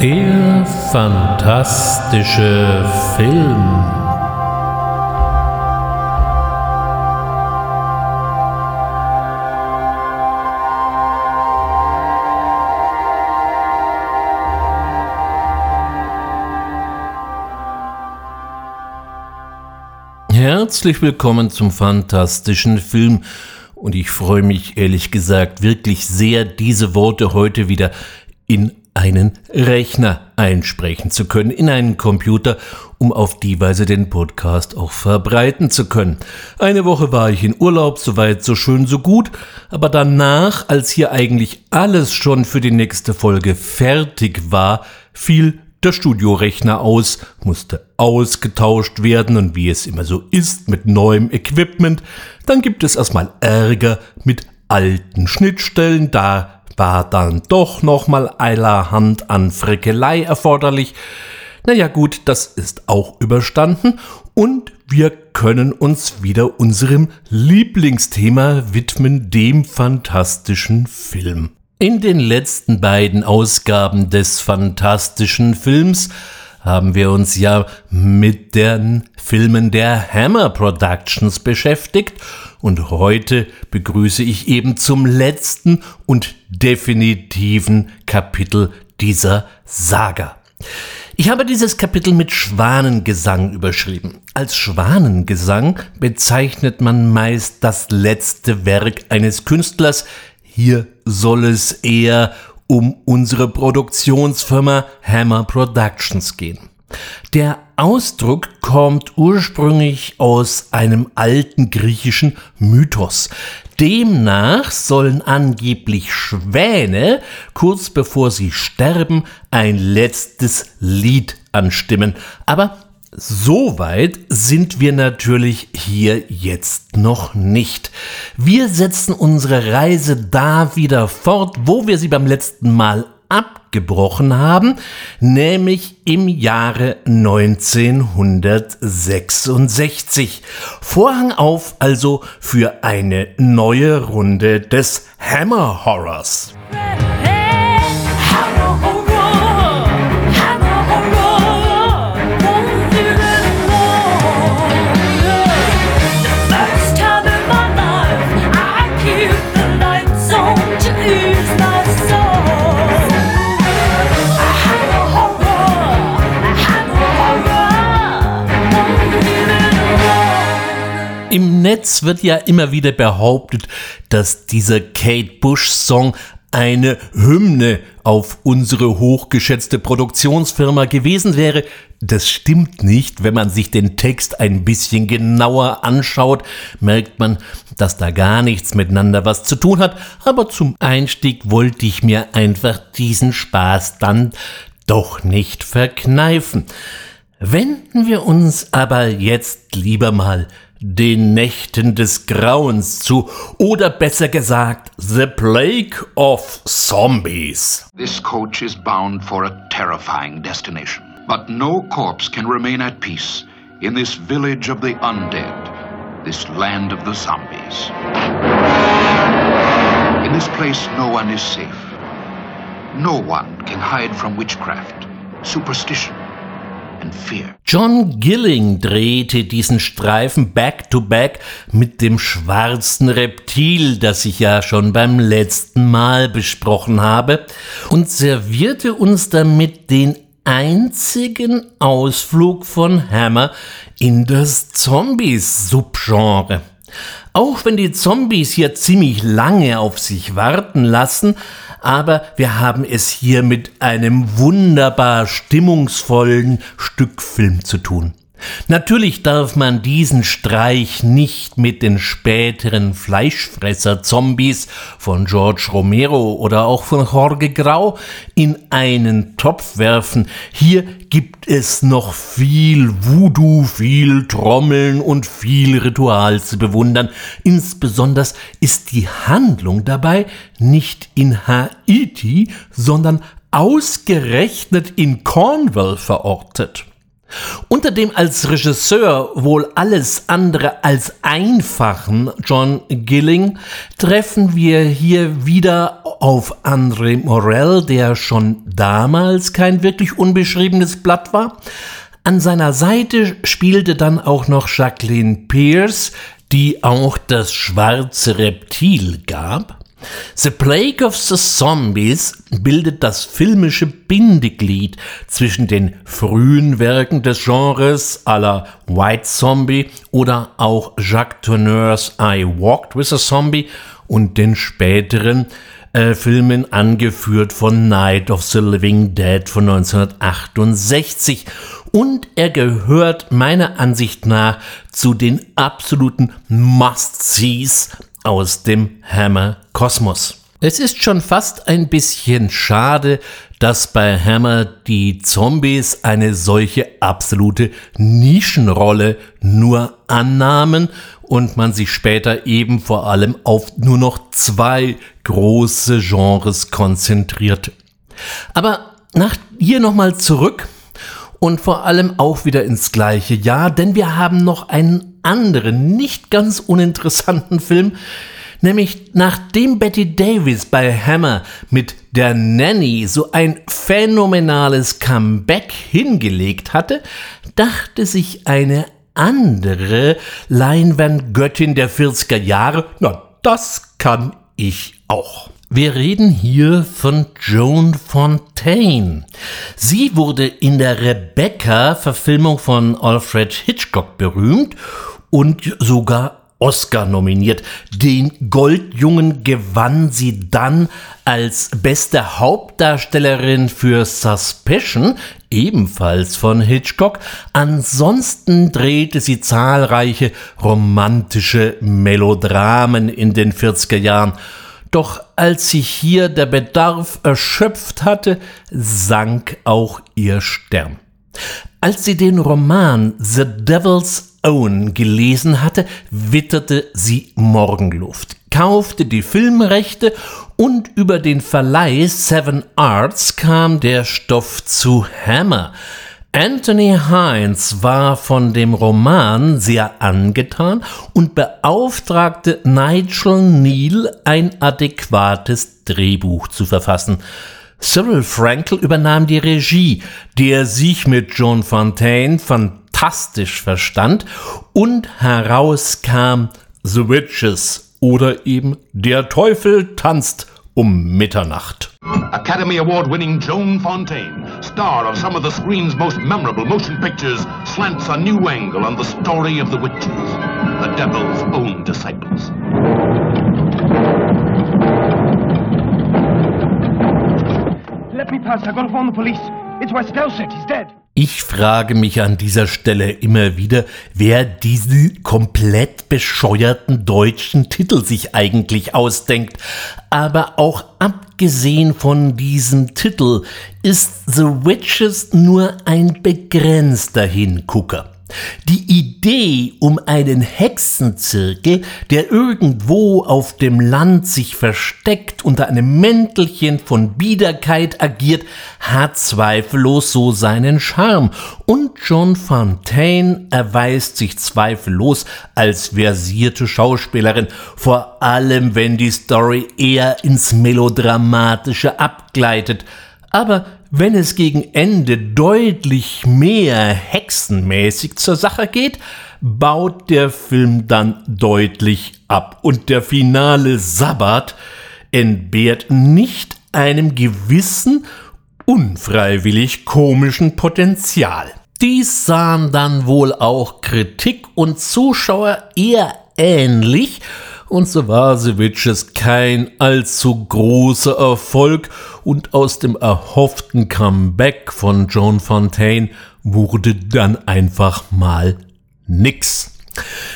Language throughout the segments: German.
Der fantastische Film. Herzlich willkommen zum fantastischen Film. Und ich freue mich ehrlich gesagt wirklich sehr, diese Worte heute wieder in einen Rechner einsprechen zu können, in einen Computer, um auf die Weise den Podcast auch verbreiten zu können. Eine Woche war ich in Urlaub, soweit so schön, so gut, aber danach, als hier eigentlich alles schon für die nächste Folge fertig war, fiel der Studiorechner aus, musste ausgetauscht werden und wie es immer so ist mit neuem Equipment, dann gibt es erstmal Ärger mit alten Schnittstellen, da war dann doch nochmal allerhand an Frickelei erforderlich. Naja gut, das ist auch überstanden und wir können uns wieder unserem Lieblingsthema widmen, dem fantastischen Film. In den letzten beiden Ausgaben des fantastischen Films haben wir uns ja mit den Filmen der Hammer Productions beschäftigt und heute begrüße ich eben zum letzten und definitiven Kapitel dieser Saga. Ich habe dieses Kapitel mit Schwanengesang überschrieben. Als Schwanengesang bezeichnet man meist das letzte Werk eines Künstlers. Hier soll es eher um unsere Produktionsfirma Hammer Productions gehen. Der Ausdruck kommt ursprünglich aus einem alten griechischen Mythos. Demnach sollen angeblich Schwäne kurz bevor sie sterben ein letztes Lied anstimmen. Aber so weit sind wir natürlich hier jetzt noch nicht. Wir setzen unsere Reise da wieder fort, wo wir sie beim letzten Mal abgebrochen haben, nämlich im Jahre 1966. Vorhang auf also für eine neue Runde des Hammer Horrors. Im Netz wird ja immer wieder behauptet, dass dieser Kate Bush Song eine Hymne auf unsere hochgeschätzte Produktionsfirma gewesen wäre. Das stimmt nicht. Wenn man sich den Text ein bisschen genauer anschaut, merkt man, dass da gar nichts miteinander was zu tun hat. Aber zum Einstieg wollte ich mir einfach diesen Spaß dann doch nicht verkneifen. Wenden wir uns aber jetzt lieber mal den Nächten des Grauens zu, oder besser gesagt, The Plague of Zombies. This coach is bound for a terrifying destination. But no corpse can remain at peace in this village of the undead, this land of the zombies. In this place, no one is safe. No one can hide from witchcraft, superstition, John Gilling drehte diesen Streifen back-to-back -back mit dem schwarzen Reptil, das ich ja schon beim letzten Mal besprochen habe, und servierte uns damit den einzigen Ausflug von Hammer in das Zombies-Subgenre. Auch wenn die Zombies hier ziemlich lange auf sich warten lassen, aber wir haben es hier mit einem wunderbar stimmungsvollen Stückfilm zu tun. Natürlich darf man diesen Streich nicht mit den späteren Fleischfresser-Zombies von George Romero oder auch von Jorge Grau in einen Topf werfen. Hier gibt es noch viel Voodoo, viel Trommeln und viel Ritual zu bewundern. Insbesondere ist die Handlung dabei nicht in Haiti, sondern ausgerechnet in Cornwall verortet. Unter dem als Regisseur wohl alles andere als einfachen John Gilling treffen wir hier wieder auf André Morel, der schon damals kein wirklich unbeschriebenes Blatt war. An seiner Seite spielte dann auch noch Jacqueline Pierce, die auch das schwarze Reptil gab. The Plague of the Zombies bildet das filmische Bindeglied zwischen den frühen Werken des Genres à la White Zombie oder auch Jacques Tourneurs I Walked with a Zombie und den späteren äh, Filmen angeführt von Night of the Living Dead von 1968 und er gehört meiner Ansicht nach zu den absoluten Must-Sees aus dem Hammer-Kosmos. Es ist schon fast ein bisschen schade, dass bei Hammer die Zombies eine solche absolute Nischenrolle nur annahmen und man sich später eben vor allem auf nur noch zwei große Genres konzentrierte. Aber nach hier nochmal zurück und vor allem auch wieder ins gleiche Jahr, denn wir haben noch einen anderen, nicht ganz uninteressanten Film, nämlich nachdem Betty Davis bei Hammer mit der Nanny so ein phänomenales Comeback hingelegt hatte, dachte sich eine andere Leinwandgöttin der 40er Jahre, na, das kann ich auch. Wir reden hier von Joan Fontaine. Sie wurde in der Rebecca-Verfilmung von Alfred Hitchcock berühmt und sogar Oscar nominiert. Den Goldjungen gewann sie dann als beste Hauptdarstellerin für Suspicion, ebenfalls von Hitchcock. Ansonsten drehte sie zahlreiche romantische Melodramen in den 40er Jahren. Doch als sich hier der Bedarf erschöpft hatte, sank auch ihr Stern. Als sie den Roman The Devil's Own gelesen hatte, witterte sie Morgenluft, kaufte die Filmrechte und über den Verleih Seven Arts kam der Stoff zu Hammer. Anthony Hines war von dem Roman sehr angetan und beauftragte Nigel Neal ein adäquates Drehbuch zu verfassen. Cyril Frankel übernahm die Regie, der sich mit John Fontaine fantastisch verstand und herauskam The Witches oder eben Der Teufel tanzt um Mitternacht. Academy Award winning Joan Fontaine, star of some of the screen's most memorable motion pictures, slants a new angle on the story of the witches, the devil's own disciples. Let me pass. I gotta phone the police. It's West Dorset. He's dead. Ich frage mich an dieser Stelle immer wieder, wer diesen komplett bescheuerten deutschen Titel sich eigentlich ausdenkt. Aber auch abgesehen von diesem Titel ist The Witches nur ein begrenzter Hingucker. Die Idee um einen Hexenzirkel, der irgendwo auf dem Land sich versteckt unter einem Mäntelchen von Biederkeit agiert, hat zweifellos so seinen Charme und John Fontaine erweist sich zweifellos als versierte Schauspielerin, vor allem wenn die Story eher ins Melodramatische abgleitet. Aber wenn es gegen Ende deutlich mehr hexenmäßig zur Sache geht, baut der Film dann deutlich ab und der finale Sabbat entbehrt nicht einem gewissen, unfreiwillig komischen Potenzial. Dies sahen dann wohl auch Kritik und Zuschauer eher ähnlich und so war The Witches kein allzu großer Erfolg und aus dem erhofften Comeback von Joan Fontaine wurde dann einfach mal nix.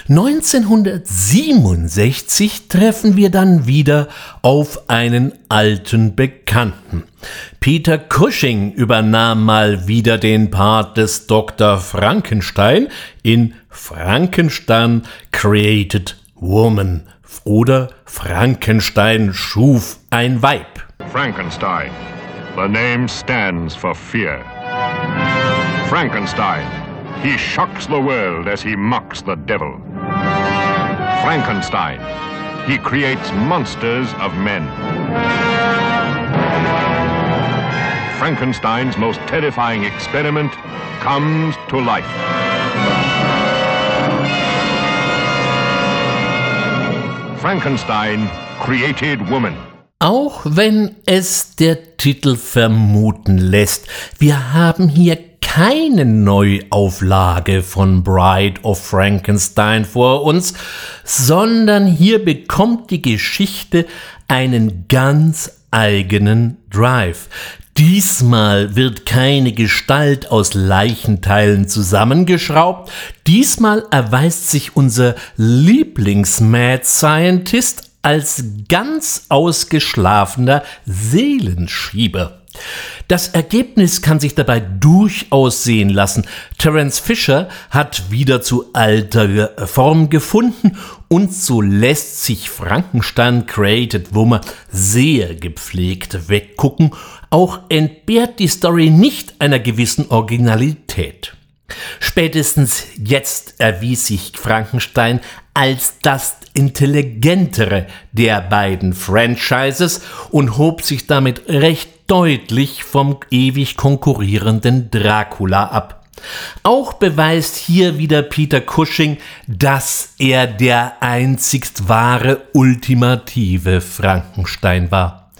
1967 treffen wir dann wieder auf einen alten Bekannten. Peter Cushing übernahm mal wieder den Part des Dr. Frankenstein in Frankenstein Created Woman oder Frankenstein schuf ein Weib. Frankenstein. The name stands for fear. Frankenstein He shocks the world as he mocks the devil. Frankenstein. He creates monsters of men. Frankenstein's most terrifying experiment comes to life. Frankenstein created woman. Auch wenn es der Titel vermuten lässt, wir haben hier keine Neuauflage von Bride of Frankenstein vor uns, sondern hier bekommt die Geschichte einen ganz eigenen Drive. Diesmal wird keine Gestalt aus Leichenteilen zusammengeschraubt. Diesmal erweist sich unser Lieblings-Mad Scientist als ganz ausgeschlafener Seelenschieber. Das Ergebnis kann sich dabei durchaus sehen lassen. Terence Fisher hat wieder zu alter Form gefunden und so lässt sich Frankenstein Created Woman sehr gepflegt weggucken. Auch entbehrt die Story nicht einer gewissen Originalität. Spätestens jetzt erwies sich Frankenstein als das intelligentere der beiden Franchises und hob sich damit recht deutlich vom ewig konkurrierenden Dracula ab. Auch beweist hier wieder Peter Cushing, dass er der einzigst wahre ultimative Frankenstein war.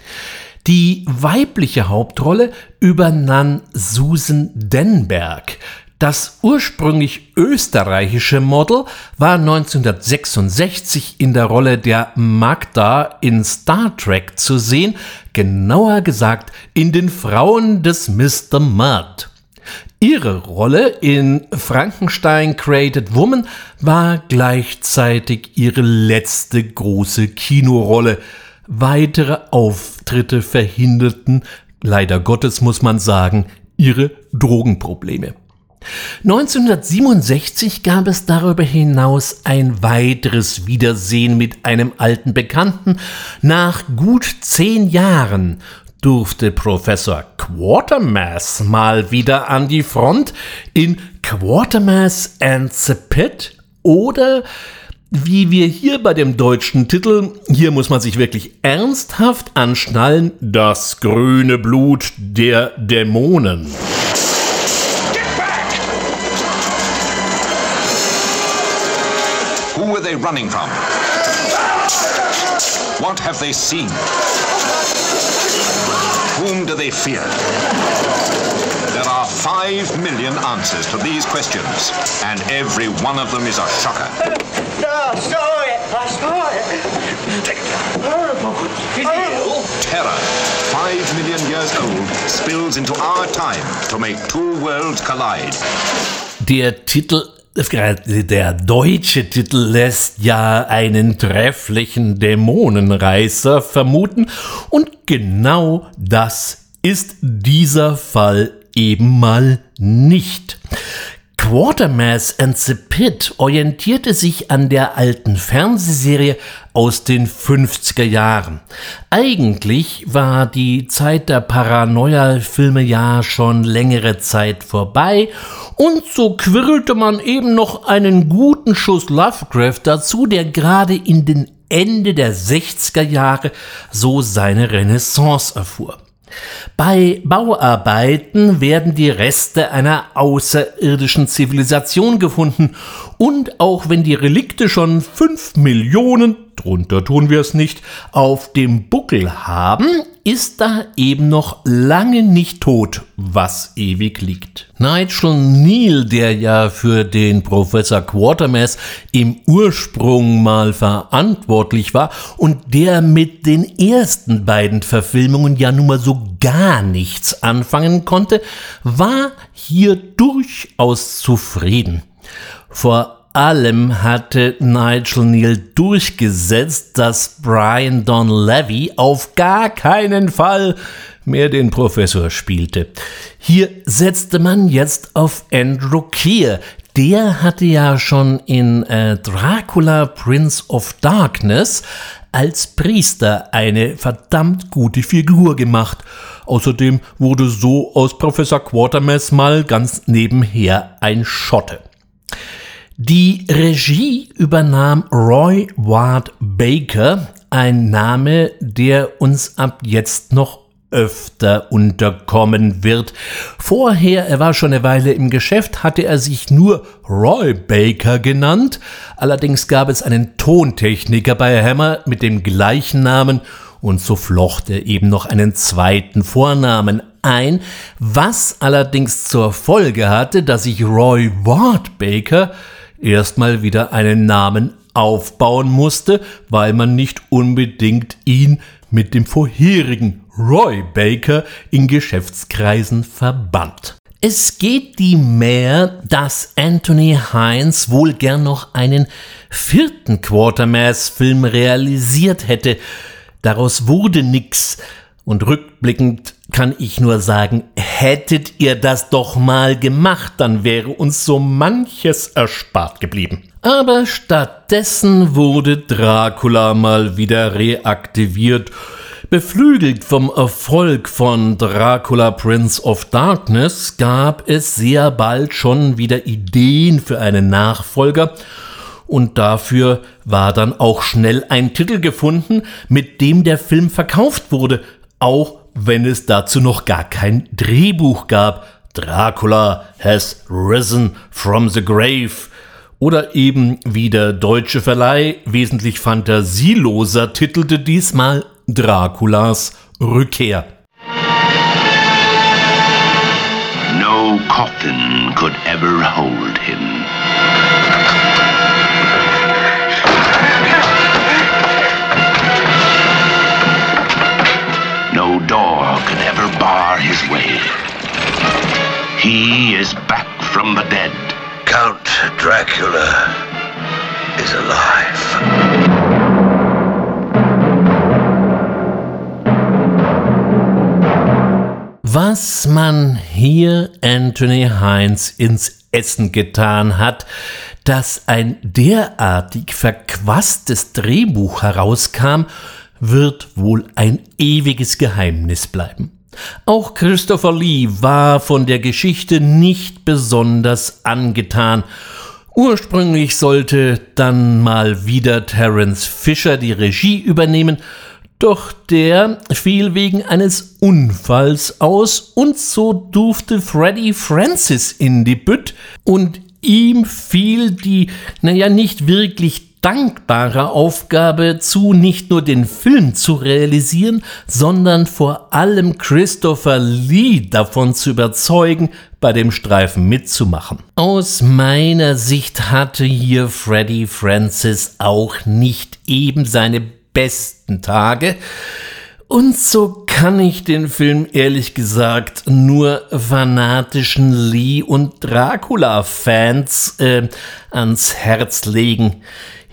Die weibliche Hauptrolle übernahm Susan Denberg, das ursprünglich österreichische Model war 1966 in der Rolle der Magda in Star Trek zu sehen, genauer gesagt in den Frauen des Mr. Mudd. Ihre Rolle in Frankenstein Created Woman war gleichzeitig ihre letzte große Kinorolle. Weitere Auftritte verhinderten, leider Gottes muss man sagen, ihre Drogenprobleme. 1967 gab es darüber hinaus ein weiteres Wiedersehen mit einem alten Bekannten. Nach gut zehn Jahren durfte Professor Quatermass mal wieder an die Front in Quatermass and the Pit oder wie wir hier bei dem deutschen Titel, hier muss man sich wirklich ernsthaft anschnallen, das grüne Blut der Dämonen. They running from? What have they seen? Whom do they fear? There are five million answers to these questions, and every one of them is a shocker. No, I saw it. I saw it. Horrible. Horrible. Terror, five million years old, spills into our time to make two worlds collide. Der Titel der deutsche Titel lässt ja einen trefflichen Dämonenreißer vermuten und genau das ist dieser Fall eben mal nicht. Quatermass and the Pit orientierte sich an der alten Fernsehserie aus den 50er Jahren. Eigentlich war die Zeit der Paranoia-Filme ja schon längere Zeit vorbei und so quirlte man eben noch einen guten Schuss Lovecraft dazu, der gerade in den Ende der 60er Jahre so seine Renaissance erfuhr. Bei Bauarbeiten werden die Reste einer außerirdischen Zivilisation gefunden. Und auch wenn die Relikte schon fünf Millionen, drunter tun wir es nicht, auf dem Buckel haben, ist da eben noch lange nicht tot, was ewig liegt. Nigel Neal, der ja für den Professor Quatermass im Ursprung mal verantwortlich war und der mit den ersten beiden Verfilmungen ja nun mal so gar nichts anfangen konnte, war hier durchaus zufrieden. Vor allem hatte Nigel Neal durchgesetzt, dass Brian Don Levy auf gar keinen Fall mehr den Professor spielte. Hier setzte man jetzt auf Andrew Keir, der hatte ja schon in äh, Dracula Prince of Darkness als Priester eine verdammt gute Figur gemacht. Außerdem wurde so aus Professor Quatermass mal ganz nebenher ein Schotte. Die Regie übernahm Roy Ward Baker, ein Name, der uns ab jetzt noch öfter unterkommen wird. Vorher, er war schon eine Weile im Geschäft, hatte er sich nur Roy Baker genannt. Allerdings gab es einen Tontechniker bei Hammer mit dem gleichen Namen und so flocht er eben noch einen zweiten Vornamen ein, was allerdings zur Folge hatte, dass sich Roy Ward Baker erstmal wieder einen Namen aufbauen musste, weil man nicht unbedingt ihn mit dem vorherigen Roy Baker in Geschäftskreisen verband. Es geht die mehr, dass Anthony Hines wohl gern noch einen vierten Quatermass-Film realisiert hätte. Daraus wurde nix. Und rückblickend kann ich nur sagen, hättet ihr das doch mal gemacht, dann wäre uns so manches erspart geblieben. Aber stattdessen wurde Dracula mal wieder reaktiviert. Beflügelt vom Erfolg von Dracula Prince of Darkness gab es sehr bald schon wieder Ideen für einen Nachfolger und dafür war dann auch schnell ein Titel gefunden, mit dem der Film verkauft wurde, auch wenn es dazu noch gar kein Drehbuch gab. Dracula has risen from the grave oder eben wie der deutsche Verleih wesentlich fantasieloser titelte diesmal Draculas Rückkehr. No coffin could ever hold him. His way. He is back from the dead. Count Dracula is alive. Was man hier Anthony Hines ins Essen getan hat, dass ein derartig verquasstes Drehbuch herauskam, wird wohl ein ewiges Geheimnis bleiben. Auch Christopher Lee war von der Geschichte nicht besonders angetan. Ursprünglich sollte dann mal wieder Terence Fisher die Regie übernehmen, doch der fiel wegen eines Unfalls aus und so durfte Freddie Francis in die Bütt und ihm fiel die, naja, nicht wirklich dankbare Aufgabe zu, nicht nur den Film zu realisieren, sondern vor allem Christopher Lee davon zu überzeugen, bei dem Streifen mitzumachen. Aus meiner Sicht hatte hier Freddie Francis auch nicht eben seine besten Tage. Und so kann ich den Film ehrlich gesagt nur fanatischen Lee und Dracula-Fans äh, ans Herz legen.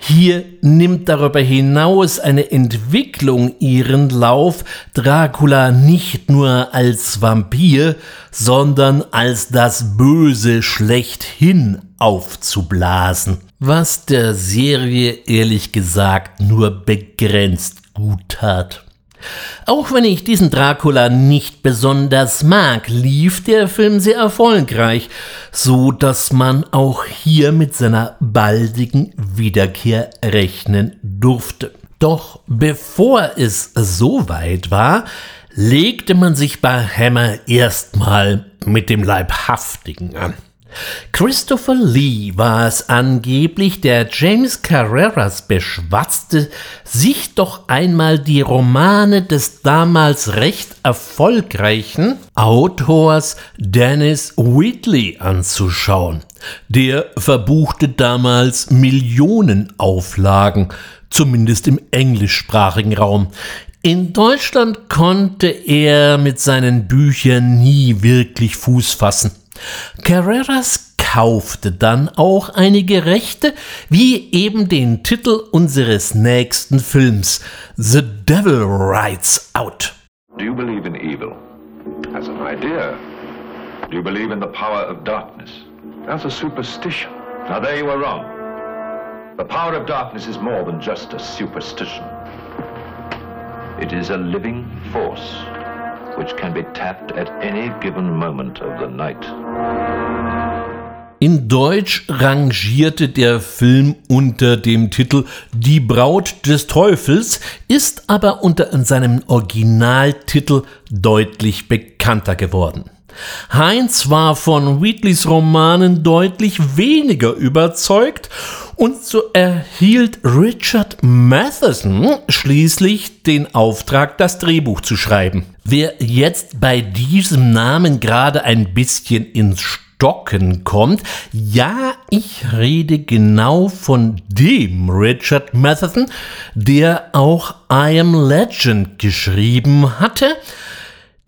Hier nimmt darüber hinaus eine Entwicklung ihren Lauf, Dracula nicht nur als Vampir, sondern als das Böse schlechthin aufzublasen, was der Serie ehrlich gesagt nur begrenzt gut tat. Auch wenn ich diesen Dracula nicht besonders mag, lief der Film sehr erfolgreich, so dass man auch hier mit seiner baldigen Wiederkehr rechnen durfte. Doch bevor es so weit war, legte man sich bei Hammer erstmal mit dem Leibhaftigen an. Christopher Lee war es angeblich, der James Carreras beschwatzte, sich doch einmal die Romane des damals recht erfolgreichen Autors Dennis Wheatley anzuschauen. Der verbuchte damals Millionen Auflagen, zumindest im englischsprachigen Raum. In Deutschland konnte er mit seinen Büchern nie wirklich Fuß fassen. Carreras kaufte dann auch einige Rechte, wie eben den Titel unseres nächsten Films, The Devil Rides Out. Do you believe in evil? As an idea. Do you believe in the power of darkness? That's a superstition. Now, there you are wrong. The power of darkness is more than just a superstition. It is a living force which can be tapped at any given moment of the night. In Deutsch rangierte der Film unter dem Titel Die Braut des Teufels, ist aber unter seinem Originaltitel deutlich bekannter geworden. Heinz war von Wheatleys Romanen deutlich weniger überzeugt und so erhielt Richard Matheson schließlich den Auftrag, das Drehbuch zu schreiben. Wer jetzt bei diesem Namen gerade ein bisschen ins Stocken kommt, ja, ich rede genau von dem Richard Matheson, der auch I Am Legend geschrieben hatte,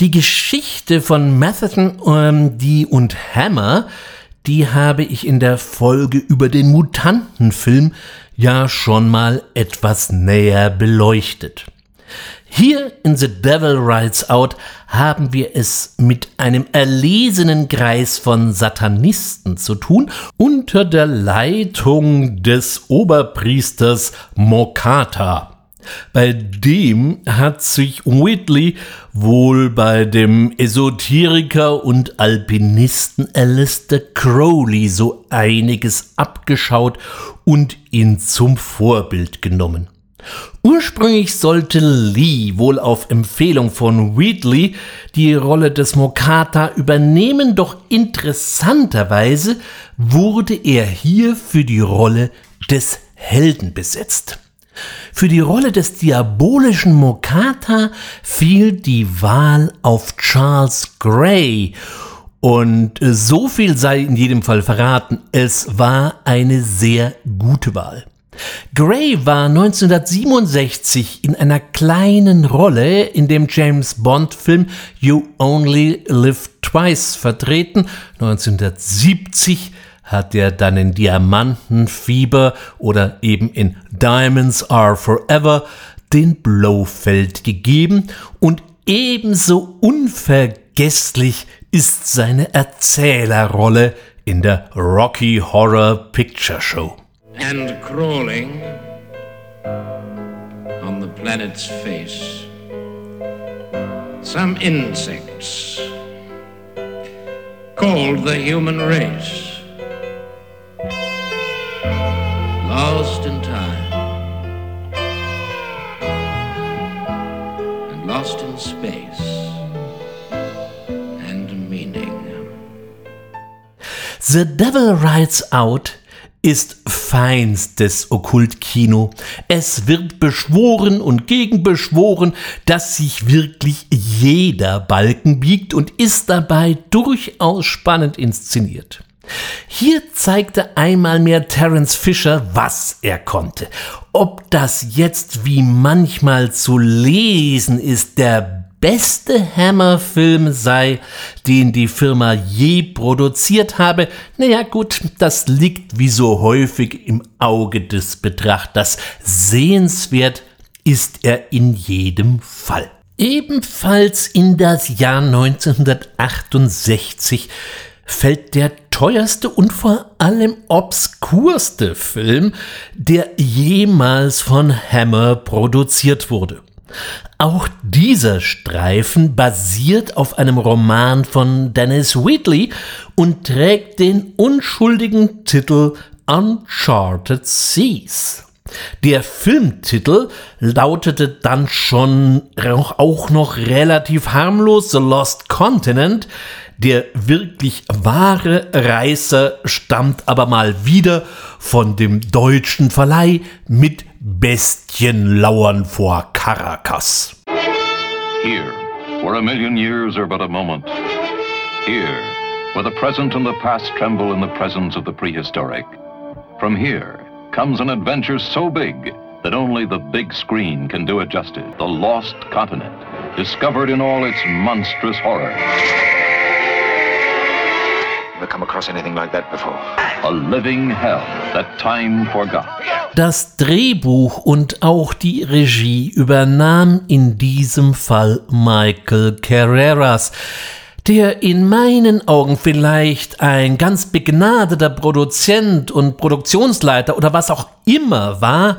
die Geschichte von Matheson, ähm, die und Hammer, die habe ich in der Folge über den Mutantenfilm ja schon mal etwas näher beleuchtet. Hier in The Devil Rides Out haben wir es mit einem erlesenen Kreis von Satanisten zu tun, unter der Leitung des Oberpriesters Mokata. Bei dem hat sich Whitley wohl bei dem Esoteriker und Alpinisten Alistair Crowley so einiges abgeschaut und ihn zum Vorbild genommen. Ursprünglich sollte Lee wohl auf Empfehlung von Wheatley die Rolle des Mokata übernehmen, doch interessanterweise wurde er hier für die Rolle des Helden besetzt. Für die Rolle des diabolischen Mokata fiel die Wahl auf Charles Gray. Und so viel sei in jedem Fall verraten, es war eine sehr gute Wahl. Gray war 1967 in einer kleinen Rolle in dem James Bond Film You Only Live Twice vertreten. 1970 hat er dann in Diamantenfieber oder eben in Diamonds Are Forever den Blofeld gegeben und ebenso unvergesslich ist seine Erzählerrolle in der Rocky Horror Picture Show. And crawling on the planet's face, some insects called the human race. The Devil Rides Out ist feinstes Okkultkino. Es wird beschworen und gegenbeschworen, dass sich wirklich jeder Balken biegt und ist dabei durchaus spannend inszeniert. Hier zeigte einmal mehr Terence Fisher, was er konnte. Ob das jetzt wie manchmal zu lesen ist, der beste Hammer-Film sei, den die Firma je produziert habe, naja gut, das liegt wie so häufig im Auge des Betrachters. Sehenswert ist er in jedem Fall. Ebenfalls in das Jahr 1968 fällt der teuerste und vor allem obskurste Film, der jemals von Hammer produziert wurde. Auch dieser Streifen basiert auf einem Roman von Dennis Wheatley und trägt den unschuldigen Titel Uncharted Seas. Der Filmtitel lautete dann schon auch noch relativ harmlos The Lost Continent, der wirklich wahre Reißer stammt aber mal wieder von dem deutschen Verleih mit Bestienlauern vor Caracas. Here, where a million years are but a moment. Here, where the present and the past tremble in the presence of the prehistoric. From here comes an adventure so big that only the big screen can do it justice. The Lost Continent, discovered in all its monstrous horror. Das Drehbuch und auch die Regie übernahm in diesem Fall Michael Carreras. der in meinen Augen vielleicht ein ganz begnadeter Produzent und Produktionsleiter oder was auch immer war,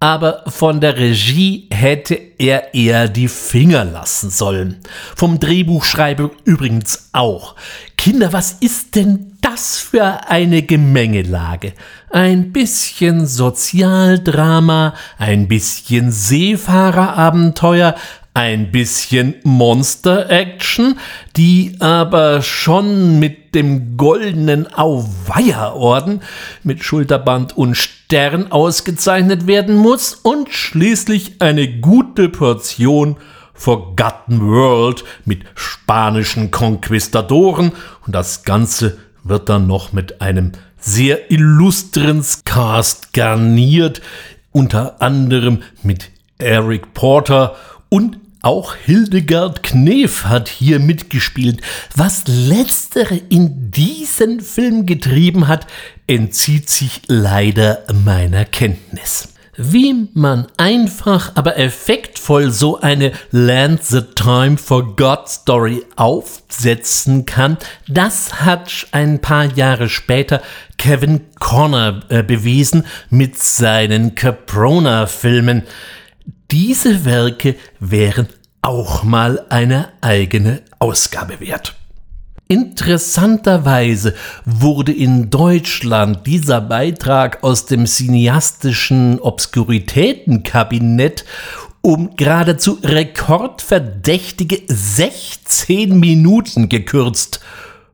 aber von der Regie hätte er eher die Finger lassen sollen. Vom Drehbuchschreiber übrigens auch. Kinder, was ist denn das für eine Gemengelage? Ein bisschen Sozialdrama, ein bisschen Seefahrerabenteuer, ein bisschen Monster-Action, die aber schon mit dem goldenen Auweia-Orden mit Schulterband und Stern ausgezeichnet werden muss und schließlich eine gute Portion Forgotten World mit spanischen Konquistadoren. Und das Ganze wird dann noch mit einem sehr illustren Cast garniert, unter anderem mit Eric Porter und auch Hildegard Knef hat hier mitgespielt. Was letztere in diesen Film getrieben hat, entzieht sich leider meiner Kenntnis. Wie man einfach, aber effektvoll so eine Land the Time for God Story aufsetzen kann, das hat ein paar Jahre später Kevin Connor äh, bewiesen mit seinen Caprona-Filmen. Diese Werke wären auch mal eine eigene Ausgabe wert. Interessanterweise wurde in Deutschland dieser Beitrag aus dem cineastischen Obskuritätenkabinett um geradezu rekordverdächtige 16 Minuten gekürzt.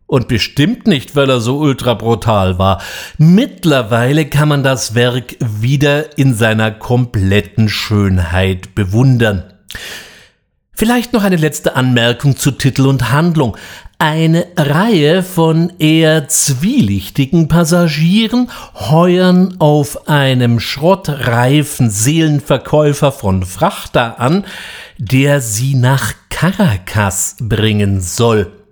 Und bestimmt nicht, weil er so ultra brutal war. Mittlerweile kann man das Werk wieder in seiner kompletten Schönheit bewundern. Vielleicht noch eine letzte Anmerkung zu Titel und Handlung. Eine Reihe von eher zwielichtigen Passagieren heuern auf einem schrottreifen Seelenverkäufer von Frachter an, der sie nach Caracas bringen soll.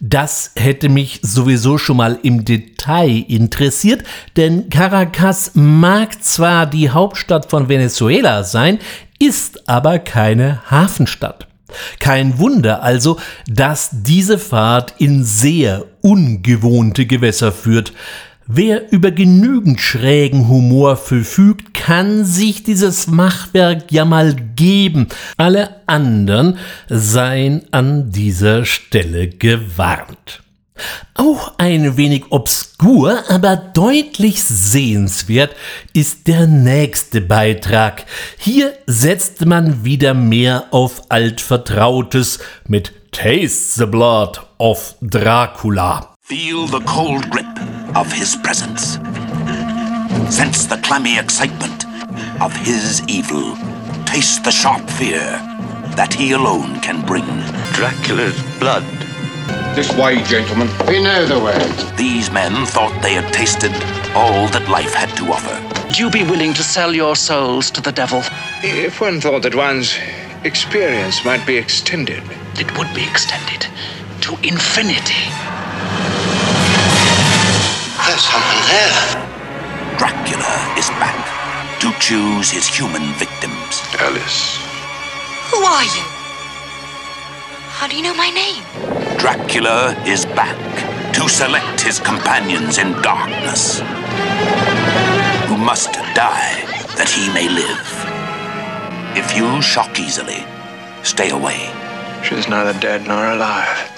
Das hätte mich sowieso schon mal im Detail interessiert, denn Caracas mag zwar die Hauptstadt von Venezuela sein, ist aber keine Hafenstadt. Kein Wunder also, dass diese Fahrt in sehr ungewohnte Gewässer führt. Wer über genügend schrägen Humor verfügt, kann sich dieses Machwerk ja mal geben. Alle anderen seien an dieser Stelle gewarnt. Auch ein wenig obskur, aber deutlich sehenswert ist der nächste Beitrag. Hier setzt man wieder mehr auf altvertrautes mit Taste the Blood of Dracula. Feel the cold grip of his presence. Sense the clammy excitement of his evil. Taste the sharp fear that he alone can bring. Dracula's blood this way, gentlemen. We know the way. These men thought they had tasted all that life had to offer. Would you be willing to sell your souls to the devil? If one thought that one's experience might be extended. It would be extended to infinity. There's someone there. Dracula is back to choose his human victims. Alice. Who are you? How do you know my name? Dracula is back to select his companions in darkness, who must die that he may live. If you shock easily, stay away. She's neither dead nor alive.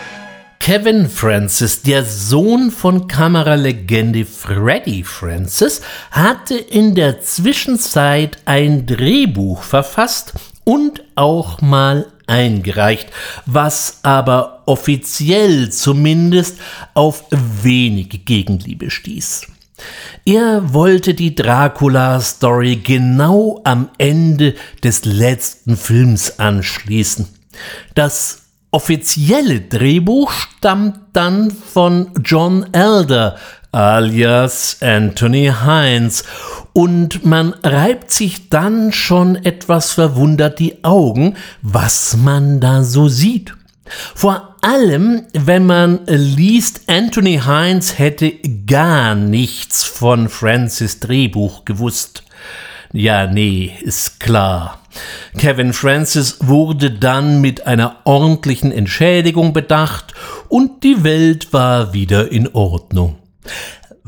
Kevin Francis, der Sohn von Kameralegende Freddie Francis, hatte in der Zwischenzeit ein Drehbuch verfasst und auch mal eingereicht, was aber offiziell zumindest auf wenig Gegenliebe stieß. Er wollte die Dracula-Story genau am Ende des letzten Films anschließen. Das offizielle Drehbuch stammt dann von John Elder alias Anthony Hines und man reibt sich dann schon etwas verwundert die Augen, was man da so sieht. Vor allem, wenn man liest, Anthony Hines hätte gar nichts von Francis Drehbuch gewusst. Ja, nee, ist klar. Kevin Francis wurde dann mit einer ordentlichen Entschädigung bedacht und die Welt war wieder in Ordnung.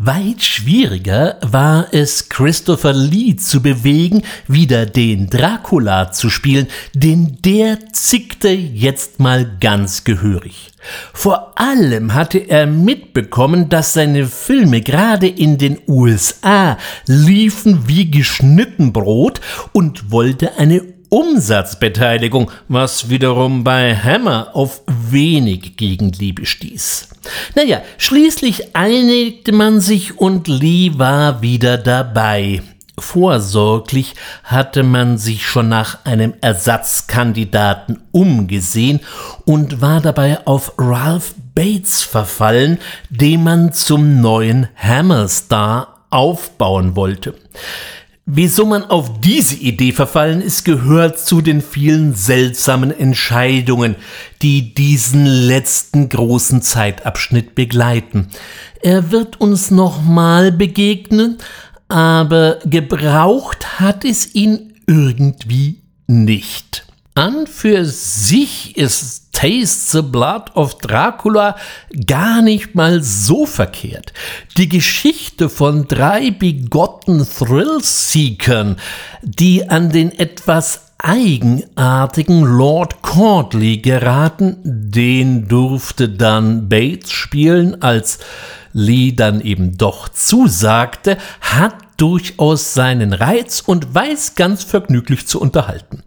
Weit schwieriger war es, Christopher Lee zu bewegen, wieder den Dracula zu spielen, denn der zickte jetzt mal ganz gehörig. Vor allem hatte er mitbekommen, dass seine Filme gerade in den USA liefen wie geschnitten Brot und wollte eine Umsatzbeteiligung, was wiederum bei Hammer auf wenig Gegenliebe stieß. Naja, schließlich einigte man sich und Lee war wieder dabei. Vorsorglich hatte man sich schon nach einem Ersatzkandidaten umgesehen und war dabei auf Ralph Bates verfallen, den man zum neuen Hammerstar aufbauen wollte. Wieso man auf diese Idee verfallen ist, gehört zu den vielen seltsamen Entscheidungen, die diesen letzten großen Zeitabschnitt begleiten. Er wird uns nochmal begegnen, aber gebraucht hat es ihn irgendwie nicht. An für sich ist Taste the Blood of Dracula gar nicht mal so verkehrt. Die Geschichte von drei bigotten Thrill-Seekern, die an den etwas eigenartigen Lord Cordley geraten, den durfte dann Bates spielen, als Lee dann eben doch zusagte, hat durchaus seinen Reiz und weiß ganz vergnüglich zu unterhalten.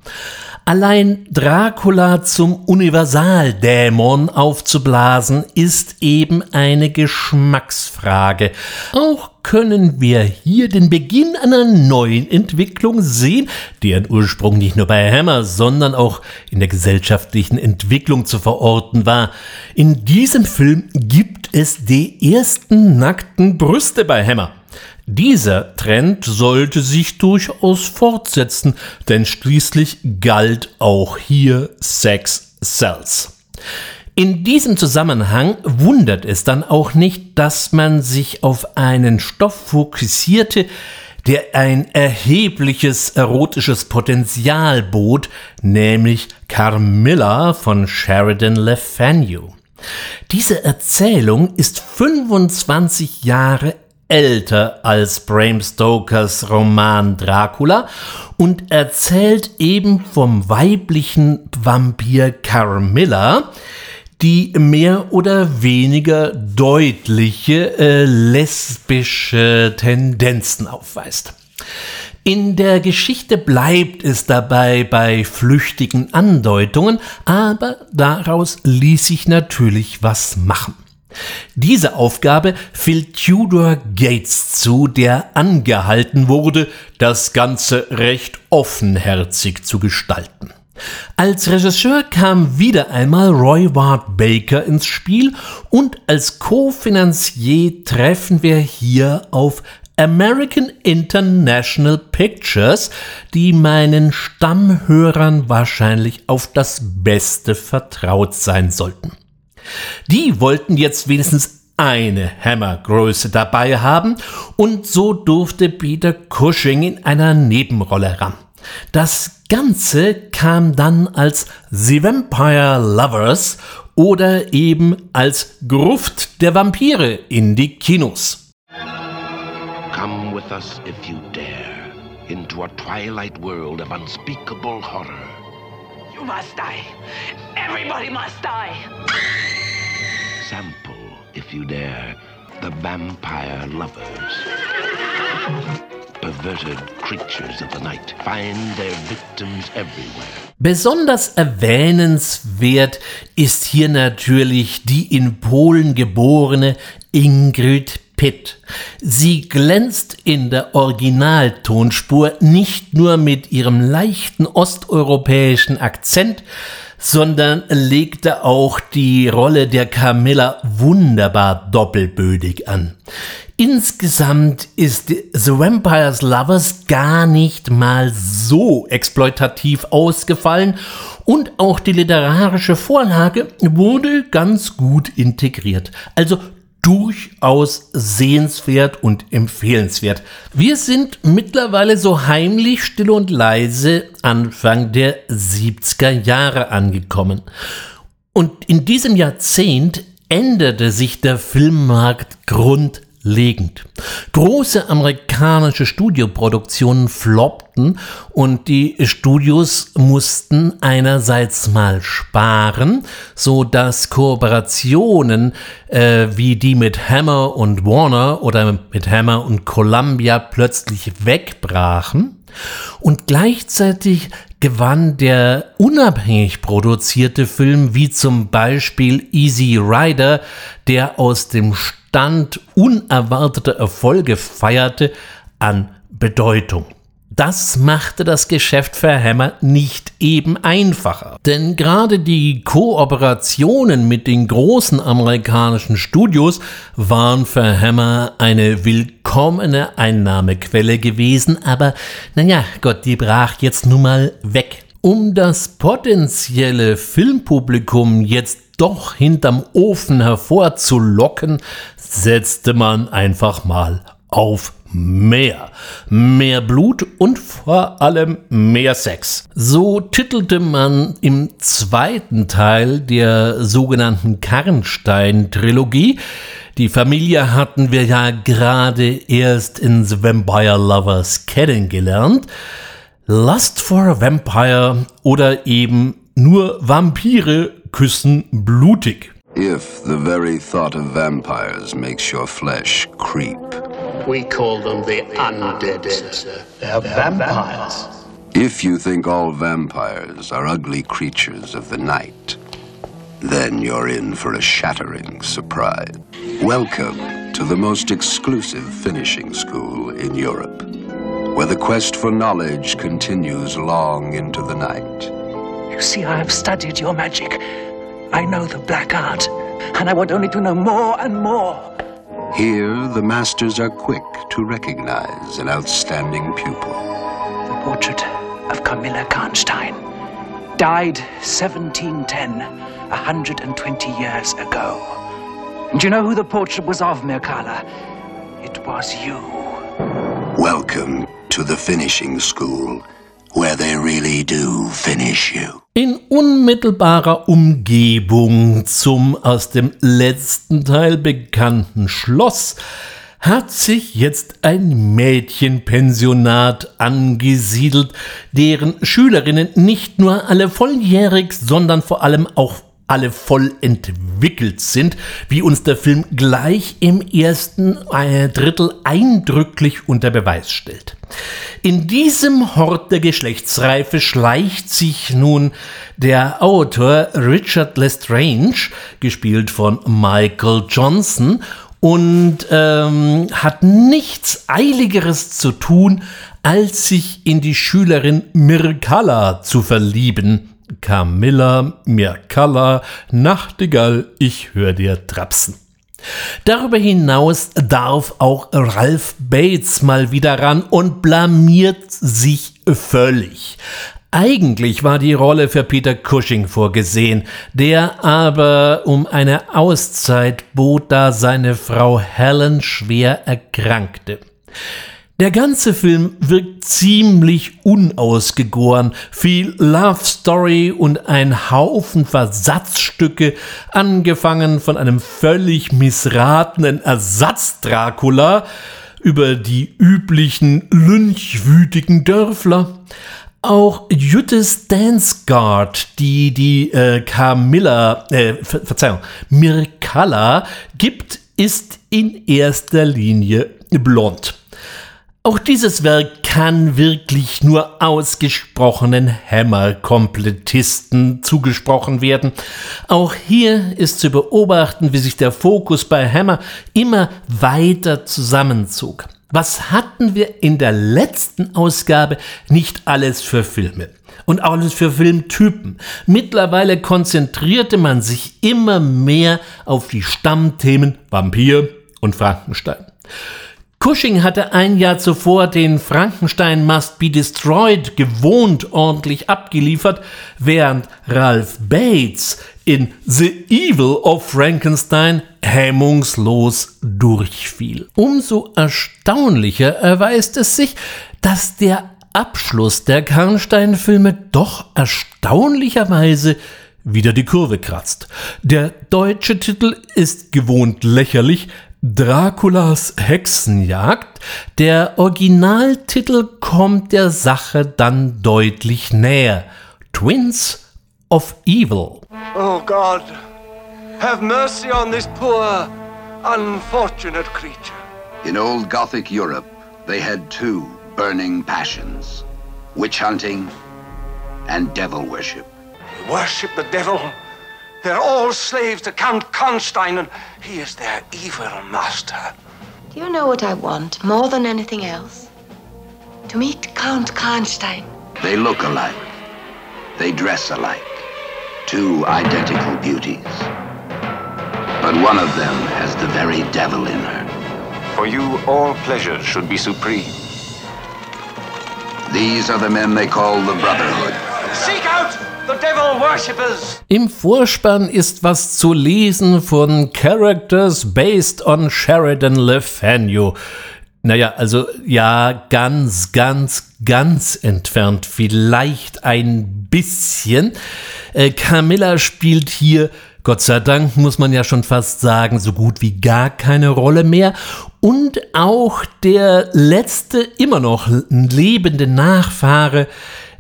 Allein Dracula zum Universaldämon aufzublasen, ist eben eine Geschmacksfrage. Auch können wir hier den Beginn einer neuen Entwicklung sehen, deren Ursprung nicht nur bei Hammer, sondern auch in der gesellschaftlichen Entwicklung zu verorten war. In diesem Film gibt es die ersten nackten Brüste bei Hammer. Dieser Trend sollte sich durchaus fortsetzen, denn schließlich galt auch hier Sex Sells. In diesem Zusammenhang wundert es dann auch nicht, dass man sich auf einen Stoff fokussierte, der ein erhebliches erotisches Potenzial bot, nämlich Carmilla von Sheridan Le Fanu. Diese Erzählung ist 25 Jahre älter als Bram Stokers Roman Dracula und erzählt eben vom weiblichen Vampir Carmilla, die mehr oder weniger deutliche äh, lesbische Tendenzen aufweist. In der Geschichte bleibt es dabei bei flüchtigen Andeutungen, aber daraus ließ sich natürlich was machen. Diese Aufgabe fiel Tudor Gates zu, der angehalten wurde, das Ganze recht offenherzig zu gestalten. Als Regisseur kam wieder einmal Roy Ward Baker ins Spiel und als Co-Finanzier treffen wir hier auf American International Pictures, die meinen Stammhörern wahrscheinlich auf das Beste vertraut sein sollten. Die wollten jetzt wenigstens eine Hammergröße dabei haben und so durfte Peter Cushing in einer Nebenrolle ran. Das Ganze kam dann als The Vampire Lovers oder eben als Gruft der Vampire in die Kinos. Come with us if you dare into a twilight world of unspeakable horror. Must die. Everybody must die. Sample, if you dare, the vampire lovers. Perverted creatures of the night find their victims everywhere. Besonders erwähnenswert ist hier natürlich die in Polen geborene Ingrid Pitt. Sie glänzt in der Originaltonspur nicht nur mit ihrem leichten osteuropäischen Akzent, sondern legte auch die Rolle der Camilla wunderbar doppelbödig an. Insgesamt ist The Vampire's Lovers gar nicht mal so exploitativ ausgefallen und auch die literarische Vorlage wurde ganz gut integriert. Also durchaus sehenswert und empfehlenswert. Wir sind mittlerweile so heimlich still und leise Anfang der 70er Jahre angekommen. Und in diesem Jahrzehnt änderte sich der Filmmarkt grundlegend legend. Große amerikanische Studioproduktionen floppten und die Studios mussten einerseits mal sparen, so dass Kooperationen äh, wie die mit Hammer und Warner oder mit Hammer und Columbia plötzlich wegbrachen. Und gleichzeitig gewann der unabhängig produzierte Film wie zum Beispiel Easy Rider, der aus dem Stand unerwartete Erfolge feierte, an Bedeutung. Das machte das Geschäft für Hammer nicht eben einfacher. Denn gerade die Kooperationen mit den großen amerikanischen Studios waren für Hammer eine willkommene Einnahmequelle gewesen, aber naja, Gott, die brach jetzt nun mal weg. Um das potenzielle Filmpublikum jetzt doch hinterm Ofen hervorzulocken, setzte man einfach mal auf mehr. Mehr Blut und vor allem mehr Sex. So titelte man im zweiten Teil der sogenannten Karnstein-Trilogie. Die Familie hatten wir ja gerade erst in The Vampire Lovers kennengelernt. Lust for a Vampire oder eben nur Vampire küssen blutig. If the very thought of vampires makes your flesh creep. We call them the undead, sir. They're vampires. If you think all vampires are ugly creatures of the night, then you're in for a shattering surprise. Welcome to the most exclusive finishing school in Europe, where the quest for knowledge continues long into the night. You see, I have studied your magic. I know the black art, and I want only to know more and more. Here, the masters are quick to recognize an outstanding pupil. The portrait of Camilla Karnstein died 1710, 120 years ago. And you know who the portrait was of, Mirkala? It was you. Welcome to the finishing school, where they really do finish you. In unmittelbarer Umgebung zum aus dem letzten Teil bekannten Schloss hat sich jetzt ein Mädchenpensionat angesiedelt, deren Schülerinnen nicht nur alle volljährig, sondern vor allem auch alle voll entwickelt sind, wie uns der Film gleich im ersten äh, Drittel eindrücklich unter Beweis stellt. In diesem Hort der Geschlechtsreife schleicht sich nun der Autor Richard Lestrange, gespielt von Michael Johnson, und ähm, hat nichts Eiligeres zu tun, als sich in die Schülerin Mirkala zu verlieben, Camilla, Mirkalla, Nachtigall, ich hör dir trapsen. Darüber hinaus darf auch Ralph Bates mal wieder ran und blamiert sich völlig. Eigentlich war die Rolle für Peter Cushing vorgesehen, der aber um eine Auszeit bot, da seine Frau Helen schwer erkrankte. Der ganze Film wirkt ziemlich unausgegoren, viel Love Story und ein Haufen Versatzstücke, angefangen von einem völlig missratenen Ersatz-Dracula über die üblichen lynchwütigen Dörfler. Auch Jutta Stansgard, die die äh, Camilla, äh, Ver Verzeihung, Mirkalla gibt, ist in erster Linie blond. Auch dieses Werk kann wirklich nur ausgesprochenen Hammer-Komplettisten zugesprochen werden. Auch hier ist zu beobachten, wie sich der Fokus bei Hammer immer weiter zusammenzog. Was hatten wir in der letzten Ausgabe nicht alles für Filme? Und alles für Filmtypen. Mittlerweile konzentrierte man sich immer mehr auf die Stammthemen Vampir und Frankenstein. Cushing hatte ein Jahr zuvor den Frankenstein Must Be Destroyed gewohnt ordentlich abgeliefert, während Ralph Bates in The Evil of Frankenstein hemmungslos durchfiel. Umso erstaunlicher erweist es sich, dass der Abschluss der Karnstein-Filme doch erstaunlicherweise wieder die Kurve kratzt. Der deutsche Titel ist gewohnt lächerlich, Draculas Hexenjagd. Der Originaltitel kommt der Sache dann deutlich näher. Twins of Evil. Oh God, have mercy on this poor, unfortunate creature. In old Gothic Europe, they had two burning passions witch hunting and devil worship. They worship the devil. They're all slaves to Count Constein, and he is their evil master. Do you know what I want more than anything else? To meet Count Karnstein. They look alike. They dress alike. Two identical beauties. But one of them has the very devil in her. For you, all pleasure should be supreme. These are the men they call the Brotherhood. Seek out the devil worshippers. Im Vorspann ist was zu lesen von Characters based on Sheridan Le Fanu. Naja, also ja, ganz, ganz, ganz entfernt. Vielleicht ein bisschen. Äh, Camilla spielt hier Gott sei Dank muss man ja schon fast sagen, so gut wie gar keine Rolle mehr. Und auch der letzte, immer noch lebende Nachfahre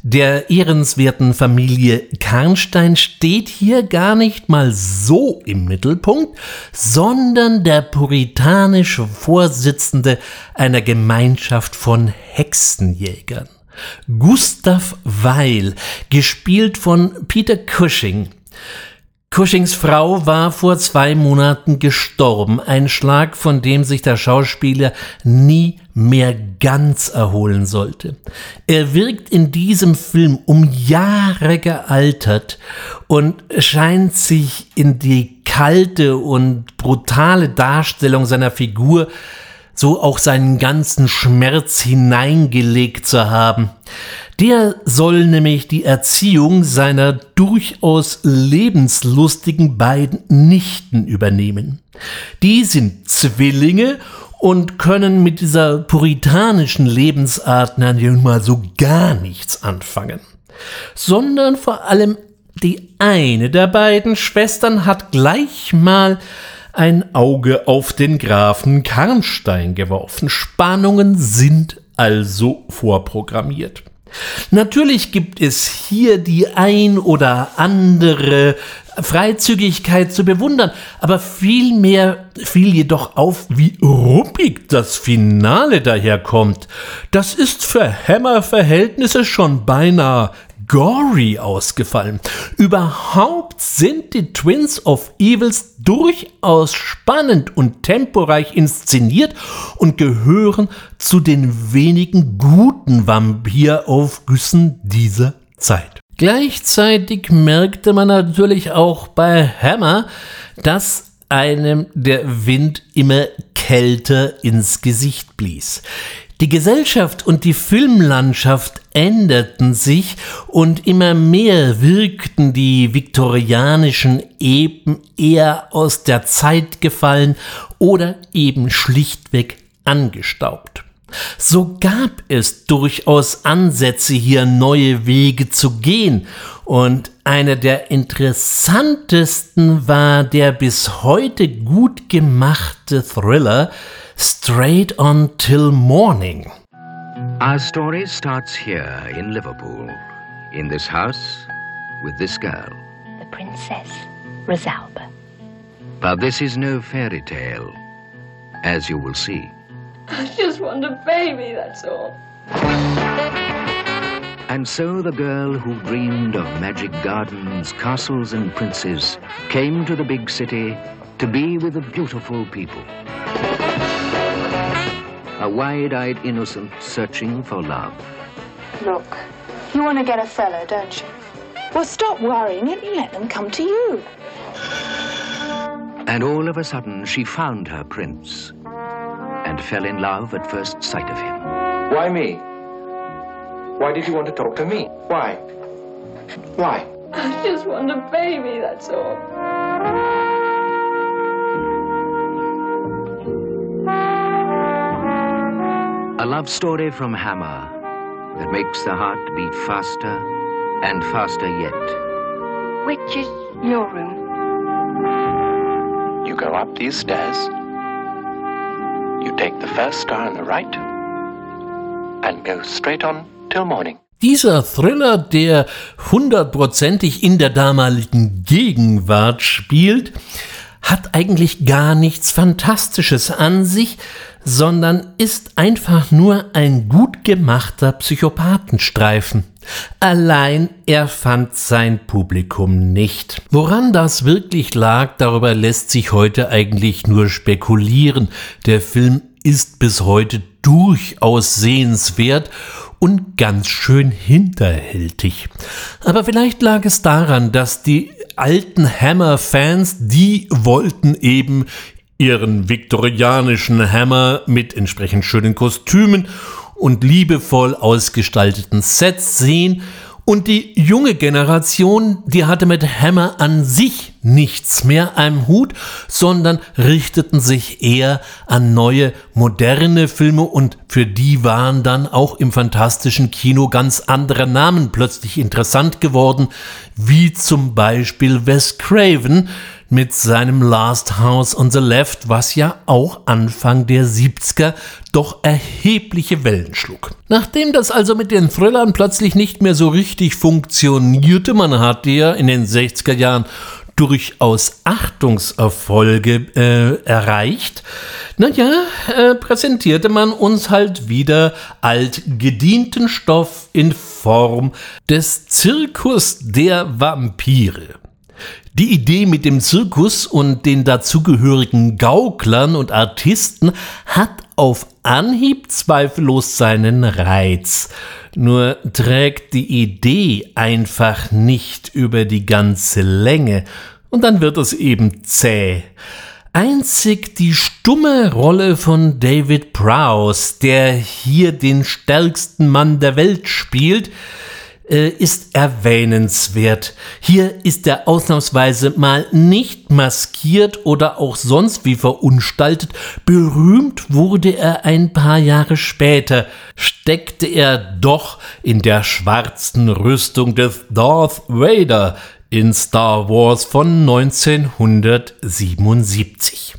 der ehrenswerten Familie Karnstein steht hier gar nicht mal so im Mittelpunkt, sondern der puritanische Vorsitzende einer Gemeinschaft von Hexenjägern. Gustav Weil, gespielt von Peter Cushing, Cushings Frau war vor zwei Monaten gestorben, ein Schlag, von dem sich der Schauspieler nie mehr ganz erholen sollte. Er wirkt in diesem Film um Jahre gealtert und scheint sich in die kalte und brutale Darstellung seiner Figur so auch seinen ganzen Schmerz hineingelegt zu haben. Der soll nämlich die Erziehung seiner durchaus lebenslustigen beiden Nichten übernehmen. Die sind Zwillinge und können mit dieser puritanischen Lebensart nun mal so gar nichts anfangen. Sondern vor allem die eine der beiden Schwestern hat gleich mal ein Auge auf den Grafen Karnstein geworfen. Spannungen sind also vorprogrammiert. Natürlich gibt es hier die ein oder andere Freizügigkeit zu bewundern, aber vielmehr fiel jedoch auf, wie ruppig das Finale daherkommt. Das ist für Hammer-Verhältnisse schon beinahe gory ausgefallen. Überhaupt sind die Twins of Evils durchaus spannend und temporeich inszeniert und gehören zu den wenigen guten Vampiraufgüssen dieser Zeit. Gleichzeitig merkte man natürlich auch bei Hammer, dass einem der Wind immer kälter ins Gesicht blies. Die Gesellschaft und die Filmlandschaft änderten sich und immer mehr wirkten die viktorianischen Epen eher aus der Zeit gefallen oder eben schlichtweg angestaubt. So gab es durchaus Ansätze, hier neue Wege zu gehen, und einer der interessantesten war der bis heute gut gemachte Thriller Straight on Till Morning. Our story starts here in Liverpool, in this house, with this girl. The Princess Rosalba. But this is no fairy tale, as you will see. I just want a baby, that's all. And so the girl who dreamed of magic gardens, castles, and princes came to the big city to be with the beautiful people. A wide-eyed innocent searching for love. Look, you want to get a fellow, don't you? Well, stop worrying and let them come to you. And all of a sudden she found her prince and fell in love at first sight of him. Why me? Why did you want to talk to me? Why? Why? I just want a baby, that's all. A love story from Hammer that makes the heart beat faster and faster yet. Which is your room? You go up these stairs. You take the first star on the right and go straight on till morning. Dieser Thriller, der hundertprozentig in der damaligen Gegenwart spielt, hat eigentlich gar nichts Fantastisches an sich, sondern ist einfach nur ein gut gemachter Psychopathenstreifen. Allein er fand sein Publikum nicht. Woran das wirklich lag, darüber lässt sich heute eigentlich nur spekulieren. Der Film ist bis heute durchaus sehenswert und ganz schön hinterhältig. Aber vielleicht lag es daran, dass die alten Hammer-Fans, die wollten eben ihren viktorianischen Hammer mit entsprechend schönen Kostümen und liebevoll ausgestalteten Sets sehen. Und die junge Generation, die hatte mit Hammer an sich nichts mehr am Hut, sondern richteten sich eher an neue, moderne Filme. Und für die waren dann auch im fantastischen Kino ganz andere Namen plötzlich interessant geworden, wie zum Beispiel Wes Craven, mit seinem Last House on the Left, was ja auch Anfang der 70er doch erhebliche Wellen schlug. Nachdem das also mit den Thrillern plötzlich nicht mehr so richtig funktionierte, man hatte ja in den 60er Jahren durchaus Achtungserfolge äh, erreicht, naja, äh, präsentierte man uns halt wieder altgedienten Stoff in Form des Zirkus der Vampire. Die Idee mit dem Zirkus und den dazugehörigen Gauklern und Artisten hat auf Anhieb zweifellos seinen Reiz. Nur trägt die Idee einfach nicht über die ganze Länge und dann wird es eben zäh. Einzig die stumme Rolle von David Prowse, der hier den stärksten Mann der Welt spielt, äh, ist erwähnenswert. Hier ist er ausnahmsweise mal nicht maskiert oder auch sonst wie verunstaltet. Berühmt wurde er ein paar Jahre später, steckte er doch in der schwarzen Rüstung des Darth Vader in Star Wars von 1977.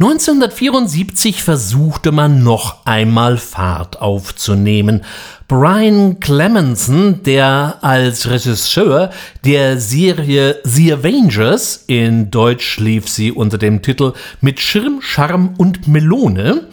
1974 versuchte man noch einmal Fahrt aufzunehmen. Brian Clemenson, der als Regisseur der Serie The Avengers, in Deutsch lief sie unter dem Titel Mit Schirm, Charme und Melone,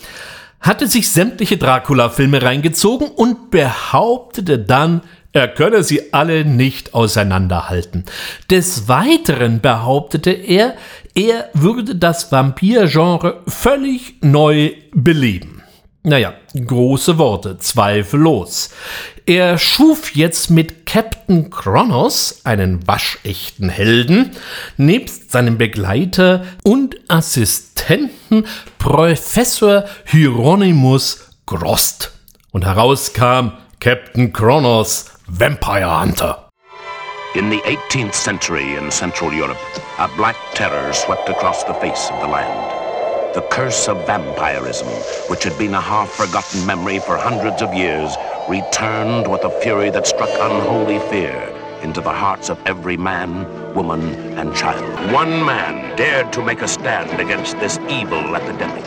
hatte sich sämtliche Dracula-Filme reingezogen und behauptete dann, er könne sie alle nicht auseinanderhalten. Des Weiteren behauptete er, er würde das Vampir-Genre völlig neu beleben. Naja, große Worte, zweifellos. Er schuf jetzt mit Captain Kronos einen waschechten Helden, nebst seinem Begleiter und Assistenten Professor Hieronymus Grost. Und herauskam Captain Kronos, Vampire Hunter. In the 18th century in Central Europe, a black terror swept across the face of the land. The curse of vampirism, which had been a half-forgotten memory for hundreds of years, returned with a fury that struck unholy fear into the hearts of every man, woman, and child. One man dared to make a stand against this evil epidemic.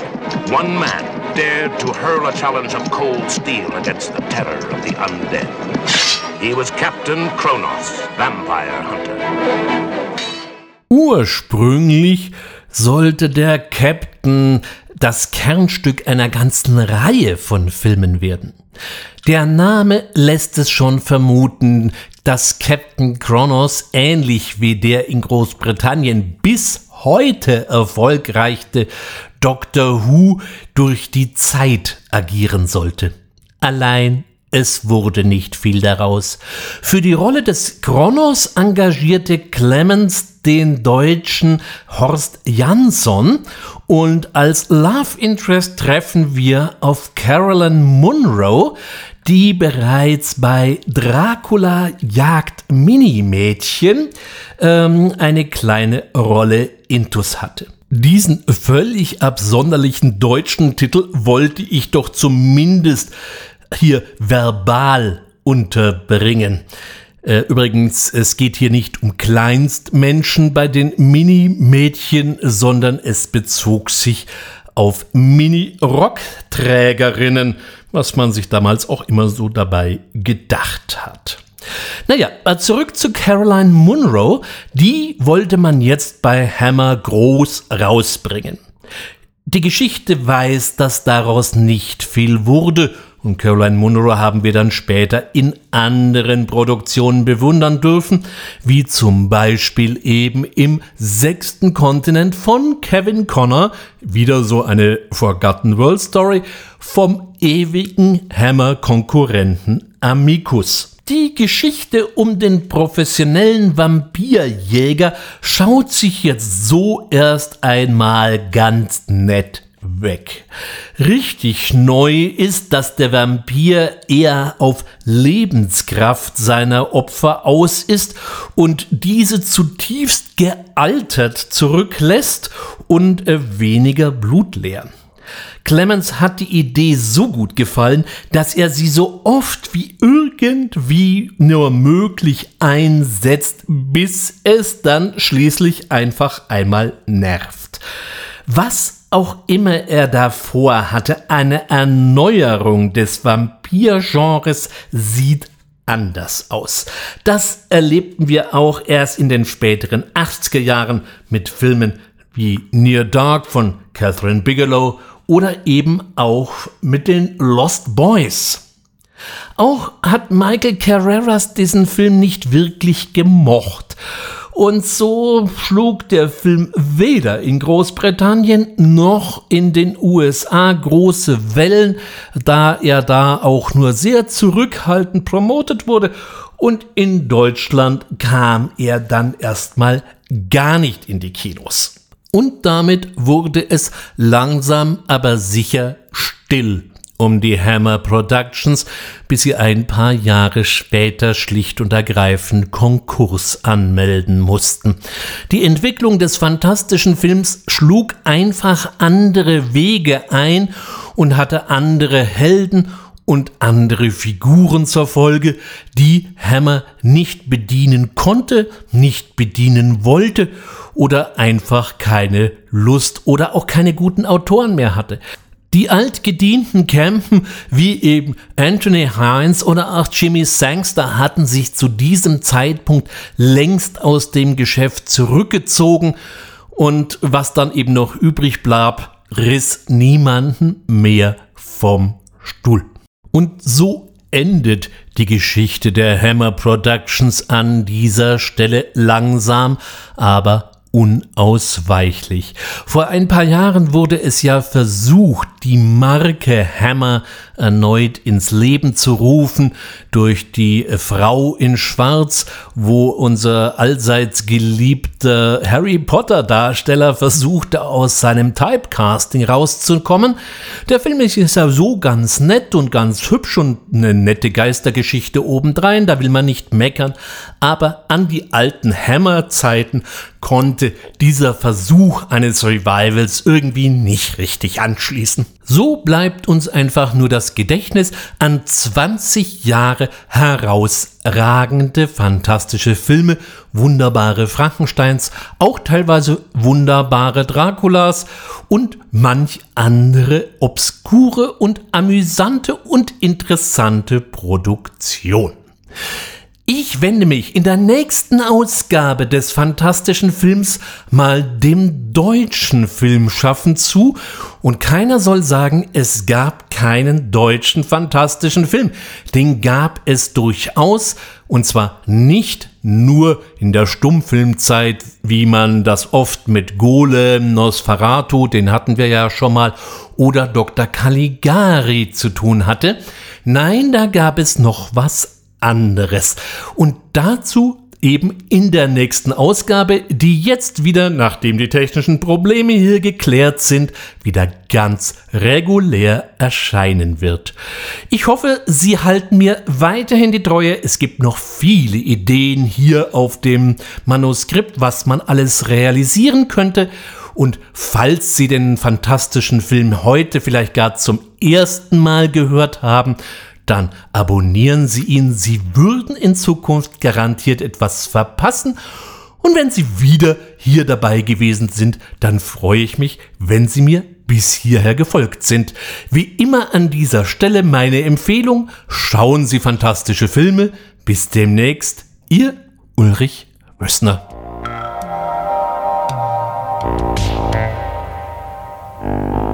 One man dared to hurl a challenge of cold steel against the terror of the undead. He was Captain Kronos, Vampire Hunter. Ursprünglich sollte der Captain das Kernstück einer ganzen Reihe von Filmen werden. Der Name lässt es schon vermuten, dass Captain Kronos ähnlich wie der in Großbritannien bis heute erfolgreiche Doctor Who durch die Zeit agieren sollte. Allein es wurde nicht viel daraus. Für die Rolle des Kronos engagierte Clemens den deutschen Horst Jansson und als Love Interest treffen wir auf Carolyn Munro, die bereits bei Dracula jagt Minimädchen ähm, eine kleine Rolle intus hatte. Diesen völlig absonderlichen deutschen Titel wollte ich doch zumindest hier verbal unterbringen. Äh, übrigens, es geht hier nicht um Kleinstmenschen bei den Mini-Mädchen, sondern es bezog sich auf Mini-Rockträgerinnen, was man sich damals auch immer so dabei gedacht hat. Naja, zurück zu Caroline Munro. Die wollte man jetzt bei Hammer groß rausbringen. Die Geschichte weiß, dass daraus nicht viel wurde und Caroline Munro haben wir dann später in anderen Produktionen bewundern dürfen, wie zum Beispiel eben im sechsten Kontinent von Kevin Connor, wieder so eine Forgotten World Story, vom ewigen Hammer-Konkurrenten Amicus. Die Geschichte um den professionellen Vampirjäger schaut sich jetzt so erst einmal ganz nett weg. Richtig neu ist, dass der Vampir eher auf Lebenskraft seiner Opfer aus ist und diese zutiefst gealtert zurücklässt und äh, weniger blutleer. Clemens hat die Idee so gut gefallen, dass er sie so oft wie irgendwie nur möglich einsetzt, bis es dann schließlich einfach einmal nervt. Was auch immer er davor hatte, eine Erneuerung des Vampirgenres sieht anders aus. Das erlebten wir auch erst in den späteren 80er Jahren mit Filmen wie Near Dark von Catherine Bigelow oder eben auch mit den Lost Boys. Auch hat Michael Carreras diesen Film nicht wirklich gemocht und so schlug der Film weder in Großbritannien noch in den USA große Wellen, da er da auch nur sehr zurückhaltend promotet wurde. Und in Deutschland kam er dann erstmal gar nicht in die Kinos. Und damit wurde es langsam aber sicher still um die Hammer Productions, bis sie ein paar Jahre später schlicht und ergreifend Konkurs anmelden mussten. Die Entwicklung des fantastischen Films schlug einfach andere Wege ein und hatte andere Helden und andere Figuren zur Folge, die Hammer nicht bedienen konnte, nicht bedienen wollte oder einfach keine Lust oder auch keine guten Autoren mehr hatte. Die altgedienten Campen wie eben Anthony Hines oder auch Jimmy Sangster hatten sich zu diesem Zeitpunkt längst aus dem Geschäft zurückgezogen und was dann eben noch übrig blieb, riss niemanden mehr vom Stuhl. Und so endet die Geschichte der Hammer Productions an dieser Stelle langsam, aber unausweichlich. Vor ein paar Jahren wurde es ja versucht, die Marke Hammer erneut ins Leben zu rufen durch die Frau in Schwarz, wo unser allseits geliebter Harry Potter Darsteller versuchte, aus seinem Typecasting rauszukommen. Der Film ist ja so ganz nett und ganz hübsch und eine nette Geistergeschichte obendrein, da will man nicht meckern, aber an die alten Hammer-Zeiten konnte dieser Versuch eines Revivals irgendwie nicht richtig anschließen. So bleibt uns einfach nur das Gedächtnis an 20 Jahre herausragende, fantastische Filme, wunderbare Frankensteins, auch teilweise wunderbare Draculas und manch andere obskure und amüsante und interessante Produktion. Ich wende mich in der nächsten Ausgabe des fantastischen Films mal dem deutschen Filmschaffen zu und keiner soll sagen, es gab keinen deutschen fantastischen Film. Den gab es durchaus und zwar nicht nur in der Stummfilmzeit, wie man das oft mit Golem, Nosferatu, den hatten wir ja schon mal, oder Dr. Caligari zu tun hatte. Nein, da gab es noch was anderes. Und dazu eben in der nächsten Ausgabe, die jetzt wieder, nachdem die technischen Probleme hier geklärt sind, wieder ganz regulär erscheinen wird. Ich hoffe, Sie halten mir weiterhin die Treue. Es gibt noch viele Ideen hier auf dem Manuskript, was man alles realisieren könnte. Und falls Sie den fantastischen Film heute vielleicht gar zum ersten Mal gehört haben, dann abonnieren Sie ihn. Sie würden in Zukunft garantiert etwas verpassen. Und wenn Sie wieder hier dabei gewesen sind, dann freue ich mich, wenn Sie mir bis hierher gefolgt sind. Wie immer an dieser Stelle meine Empfehlung, schauen Sie fantastische Filme. Bis demnächst, Ihr Ulrich Wössner. Thank you.